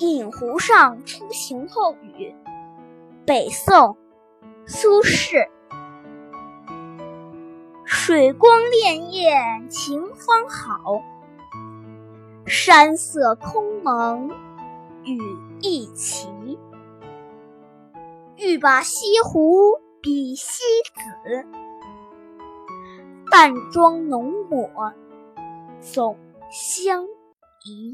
饮湖上初晴后雨。北宋苏轼。水光潋滟晴方好。山色空蒙雨亦奇。欲把西湖比西子淡妆浓抹总相宜。